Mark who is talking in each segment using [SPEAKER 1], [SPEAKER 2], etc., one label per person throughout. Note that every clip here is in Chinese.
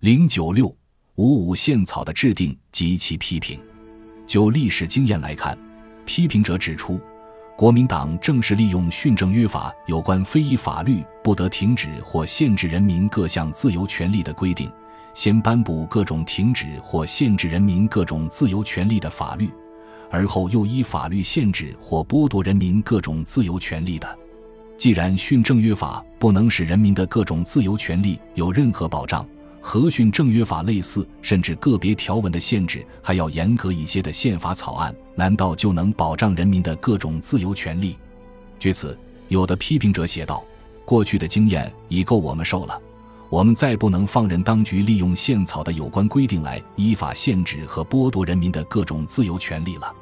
[SPEAKER 1] 零九六五五宪草的制定及其批评。就历史经验来看，批评者指出，国民党正是利用训政约法有关非议法律不得停止或限制人民各项自由权利的规定，先颁布各种停止或限制人民各种自由权利的法律，而后又依法律限制或剥夺人民各种自由权利的。既然训政约法不能使人民的各种自由权利有任何保障，和训政约法类似甚至个别条文的限制还要严格一些的宪法草案，难道就能保障人民的各种自由权利？据此，有的批评者写道：“过去的经验已够我们受了，我们再不能放任当局利用宪草的有关规定来依法限制和剥夺人民的各种自由权利了。”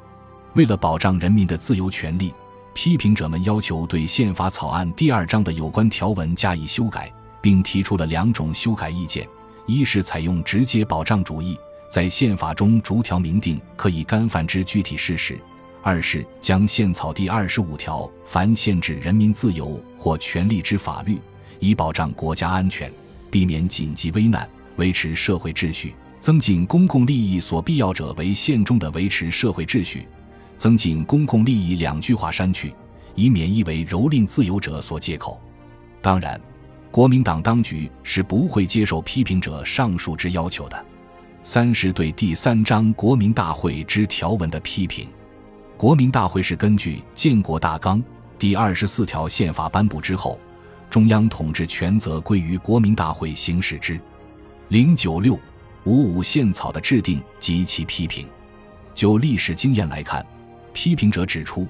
[SPEAKER 1] 为了保障人民的自由权利，批评者们要求对宪法草案第二章的有关条文加以修改，并提出了两种修改意见。一是采用直接保障主义，在宪法中逐条明定可以干犯之具体事实；二是将宪草第二十五条凡限制人民自由或权利之法律，以保障国家安全，避免紧急危难，维持社会秩序，增进公共利益所必要者为宪中的维持社会秩序，增进公共利益两句话删去，以免意为蹂躏自由者所借口。当然。国民党当局是不会接受批评者上述之要求的。三是对第三章国民大会之条文的批评。国民大会是根据建国大纲第二十四条宪法颁布之后，中央统治权责归于国民大会行使之。零九六五五宪草的制定及其批评。就历史经验来看，批评者指出。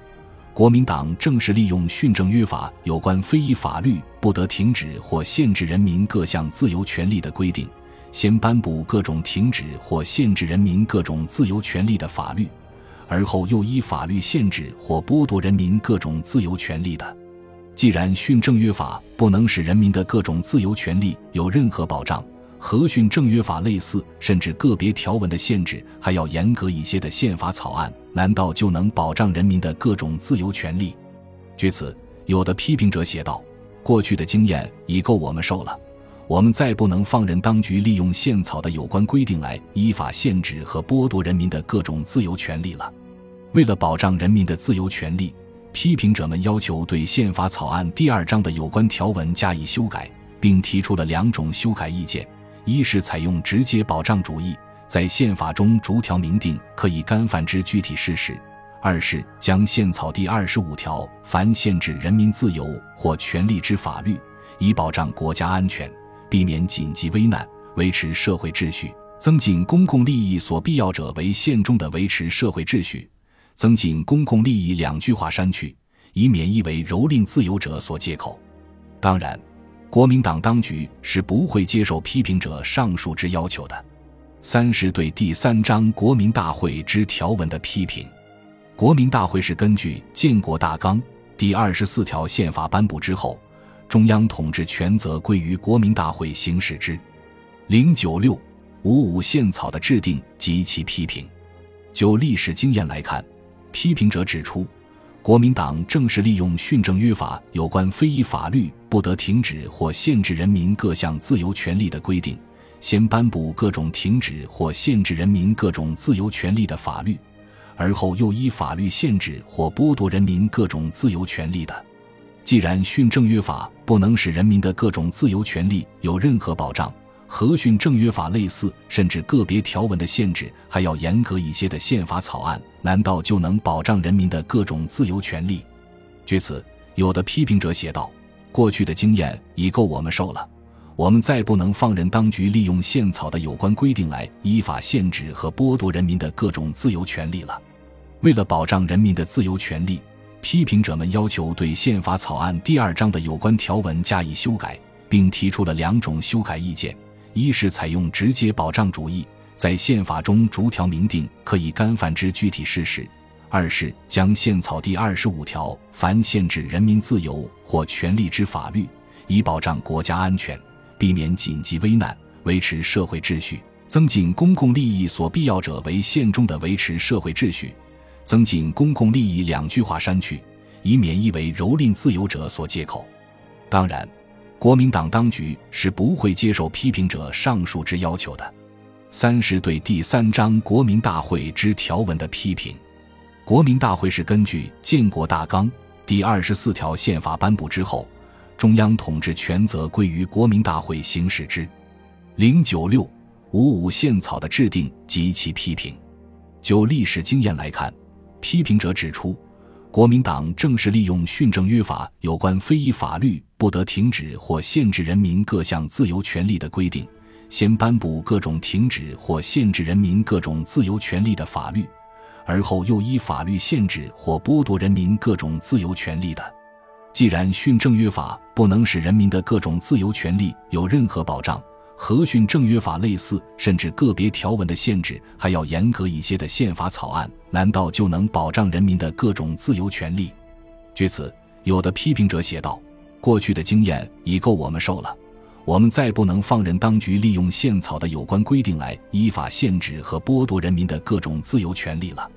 [SPEAKER 1] 国民党正是利用训政约法有关非议法律不得停止或限制人民各项自由权利的规定，先颁布各种停止或限制人民各种自由权利的法律，而后又依法律限制或剥夺人民各种自由权利的。既然训政约法不能使人民的各种自由权利有任何保障，和训正约法类似甚至个别条文的限制还要严格一些的宪法草案，难道就能保障人民的各种自由权利？据此，有的批评者写道：“过去的经验已够我们受了，我们再不能放任当局利用宪草的有关规定来依法限制和剥夺人民的各种自由权利了。”为了保障人民的自由权利，批评者们要求对宪法草案第二章的有关条文加以修改，并提出了两种修改意见。一是采用直接保障主义，在宪法中逐条明定可以干犯之具体事实；二是将宪草第二十五条凡限制人民自由或权利之法律，以保障国家安全，避免紧急危难，维持社会秩序，增进公共利益所必要者为宪中的维持社会秩序，增进公共利益两句话删去，以免意为蹂躏自由者所借口。当然。国民党当局是不会接受批评者上述之要求的。三是对第三章国民大会之条文的批评。国民大会是根据建国大纲第二十四条宪法颁布之后，中央统治权责归于国民大会行使之。零九六五五宪草的制定及其批评。就历史经验来看，批评者指出。国民党正是利用训政约法有关非遗法律不得停止或限制人民各项自由权利的规定，先颁布各种停止或限制人民各种自由权利的法律，而后又依法律限制或剥夺人民各种自由权利的。既然训政约法不能使人民的各种自由权利有任何保障，和训政约法类似，甚至个别条文的限制还要严格一些的宪法草案，难道就能保障人民的各种自由权利？据此，有的批评者写道：“过去的经验已够我们受了，我们再不能放任当局利用宪草的有关规定来依法限制和剥夺人民的各种自由权利了。”为了保障人民的自由权利，批评者们要求对宪法草案第二章的有关条文加以修改，并提出了两种修改意见。一是采用直接保障主义，在宪法中逐条明定可以干犯之具体事实；二是将宪草第二十五条凡限制人民自由或权利之法律，以保障国家安全，避免紧急危难，维持社会秩序，增进公共利益所必要者为宪中的维持社会秩序，增进公共利益两句话删去，以免意为蹂躏自由者所借口。当然。国民党当局是不会接受批评者上述之要求的。三是对第三章国民大会之条文的批评。国民大会是根据建国大纲第二十四条宪法颁布之后，中央统治权责归于国民大会行使之。零九六五五宪草的制定及其批评。就历史经验来看，批评者指出，国民党正是利用训政约法有关非议法律不得停止或限制人民各项自由权利的规定，先颁布各种停止或限制人民各种自由权利的法律，而后又依法律限制或剥夺人民各种自由权利的。既然训政约法不能使人民的各种自由权利有任何保障，和训政约法类似甚至个别条文的限制还要严格一些的宪法草案，难道就能保障人民的各种自由权利？据此，有的批评者写道：“过去的经验已够我们受了，我们再不能放任当局利用宪草的有关规定来依法限制和剥夺人民的各种自由权利了。”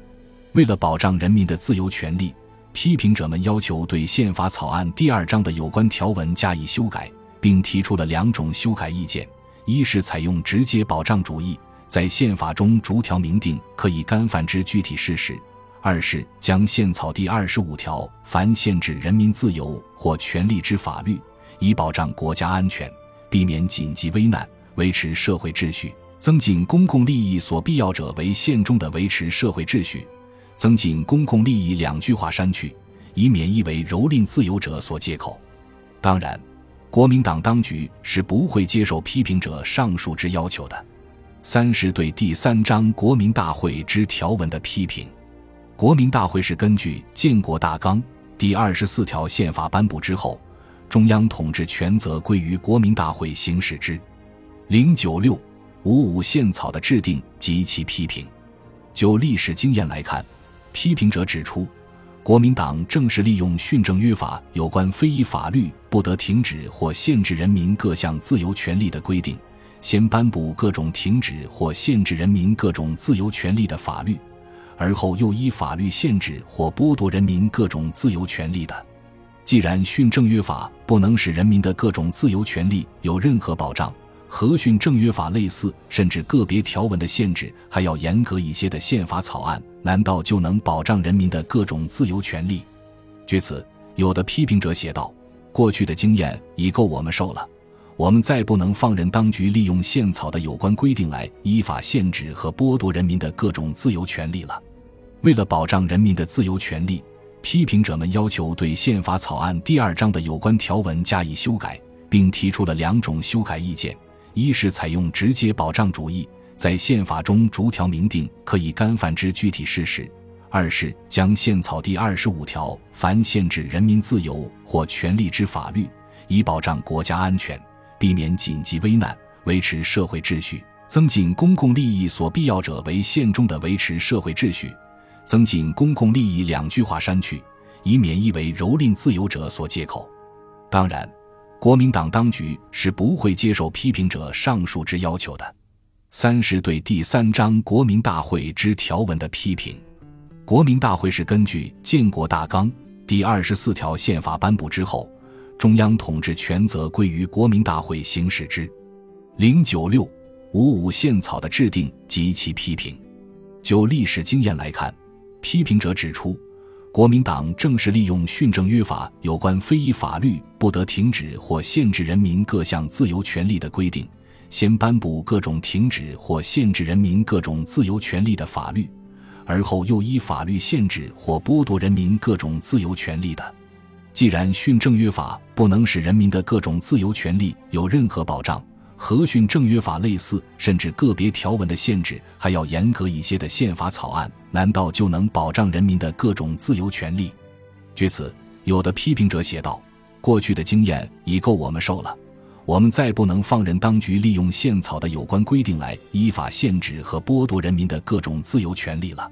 [SPEAKER 1] 为了保障人民的自由权利，批评者们要求对宪法草案第二章的有关条文加以修改，并提出了两种修改意见。一是采用直接保障主义，在宪法中逐条明定可以干犯之具体事实；二是将宪草第二十五条凡限制人民自由或权利之法律，以保障国家安全，避免紧急危难，维持社会秩序，增进公共利益所必要者为宪中的维持社会秩序，增进公共利益两句话删去，以免意为蹂躏自由者所借口。当然。国民党当局是不会接受批评者上述之要求的。三是对第三章国民大会之条文的批评。国民大会是根据建国大纲第二十四条宪法颁布之后，中央统治权责归于国民大会行使之。零九六五五宪草的制定及其批评。就历史经验来看，批评者指出。国民党正是利用训政约法有关非议法律不得停止或限制人民各项自由权利的规定，先颁布各种停止或限制人民各种自由权利的法律，而后又依法律限制或剥夺人民各种自由权利的。既然训政约法不能使人民的各种自由权利有任何保障，和训政约法类似甚至个别条文的限制还要严格一些的宪法草案，难道就能保障人民的各种自由权利？据此，有的批评者写道：“过去的经验已够我们受了，我们再不能放任当局利用宪草的有关规定来依法限制和剥夺人民的各种自由权利了。”为了保障人民的自由权利，批评者们要求对宪法草案第二章的有关条文加以修改，并提出了两种修改意见。一是采用直接保障主义，在宪法中逐条明定可以干犯之具体事实；二是将宪草第二十五条凡限制人民自由或权利之法律，以保障国家安全，避免紧急危难，维持社会秩序，增进公共利益所必要者为宪中的维持社会秩序，增进公共利益两句话删去，以免意为蹂躏自由者所借口。当然。国民党当局是不会接受批评者上述之要求的。三是对第三章国民大会之条文的批评。国民大会是根据建国大纲第二十四条宪法颁布之后，中央统治权责归于国民大会行使之。零九六五五宪草的制定及其批评。就历史经验来看，批评者指出。国民党正是利用训政约法有关非议法律不得停止或限制人民各项自由权利的规定，先颁布各种停止或限制人民各种自由权利的法律，而后又依法律限制或剥夺人民各种自由权利的。既然训政约法不能使人民的各种自由权利有任何保障，和训政约法类似甚至个别条文的限制还要严格一些的宪法草案，难道就能保障人民的各种自由权利？据此，有的批评者写道：“过去的经验已够我们受了，我们再不能放任当局利用宪草的有关规定来依法限制和剥夺人民的各种自由权利了。”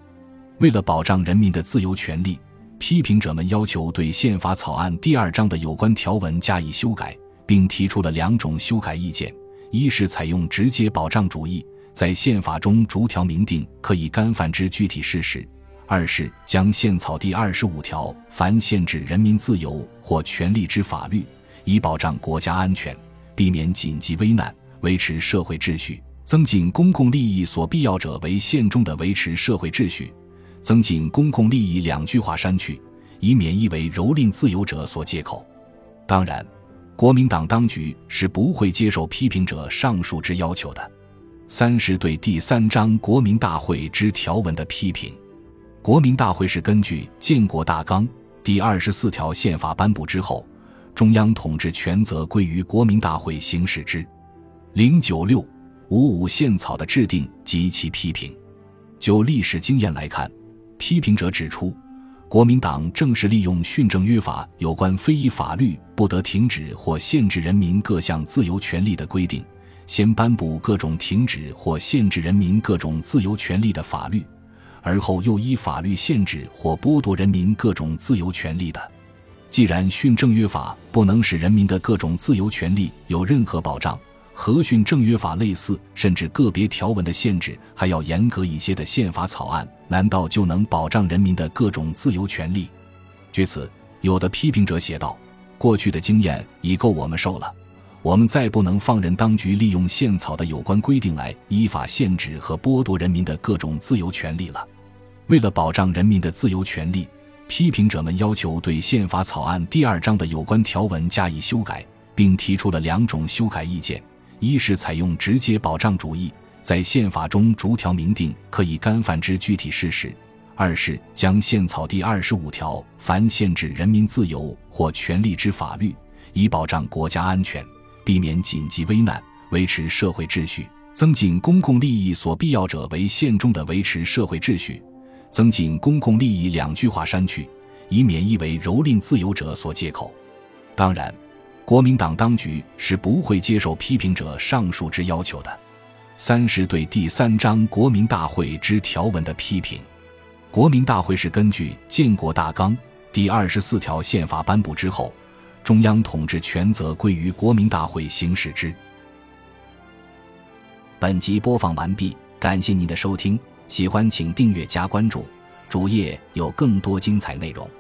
[SPEAKER 1] 为了保障人民的自由权利，批评者们要求对宪法草案第二章的有关条文加以修改，并提出了两种修改意见。一是采用直接保障主义，在宪法中逐条明定可以干犯之具体事实；二是将宪草第二十五条凡限制人民自由或权利之法律，以保障国家安全，避免紧急危难，维持社会秩序。增进公共利益所必要者为宪中的维持社会秩序。增进公共利益两句话删去，以免意为蹂躏自由者所借口。当然，国民党当局是不会接受批评者上述之要求的。三是对第三章国民大会之条文的批评。国民大会是根据建国大纲第二十四条宪法颁布之后，中央统治权责归于国民大会行使之。零九六五五宪草的制定及其批评。就历史经验来看。批评者指出，国民党正是利用训政约法有关非议法律不得停止或限制人民各项自由权利的规定，先颁布各种停止或限制人民各种自由权利的法律，而后又依法律限制或剥夺人民各种自由权利的。既然训政约法不能使人民的各种自由权利有任何保障，和训政约法类似，甚至个别条文的限制还要严格一些的宪法草案，难道就能保障人民的各种自由权利？据此，有的批评者写道：“过去的经验已够我们受了，我们再不能放任当局利用宪草的有关规定来依法限制和剥夺人民的各种自由权利了。”为了保障人民的自由权利，批评者们要求对宪法草案第二章的有关条文加以修改，并提出了两种修改意见。一是采用直接保障主义，在宪法中逐条明定可以干犯之具体事实；二是将宪草第二十五条凡限制人民自由或权利之法律，以保障国家安全，避免紧急危难，维持社会秩序，增进公共利益所必要者为宪中的维持社会秩序。增进公共利益两句话删去，以免意为蹂躏自由者所借口。当然。国民党当局是不会接受批评者上述之要求的。三是对第三章国民大会之条文的批评。国民大会是根据建国大纲第二十四条宪法颁布之后，中央统治权责归于国民大会行使之。本集播放完毕，感谢您的收听，喜欢请订阅加关注，主页有更多精彩内容。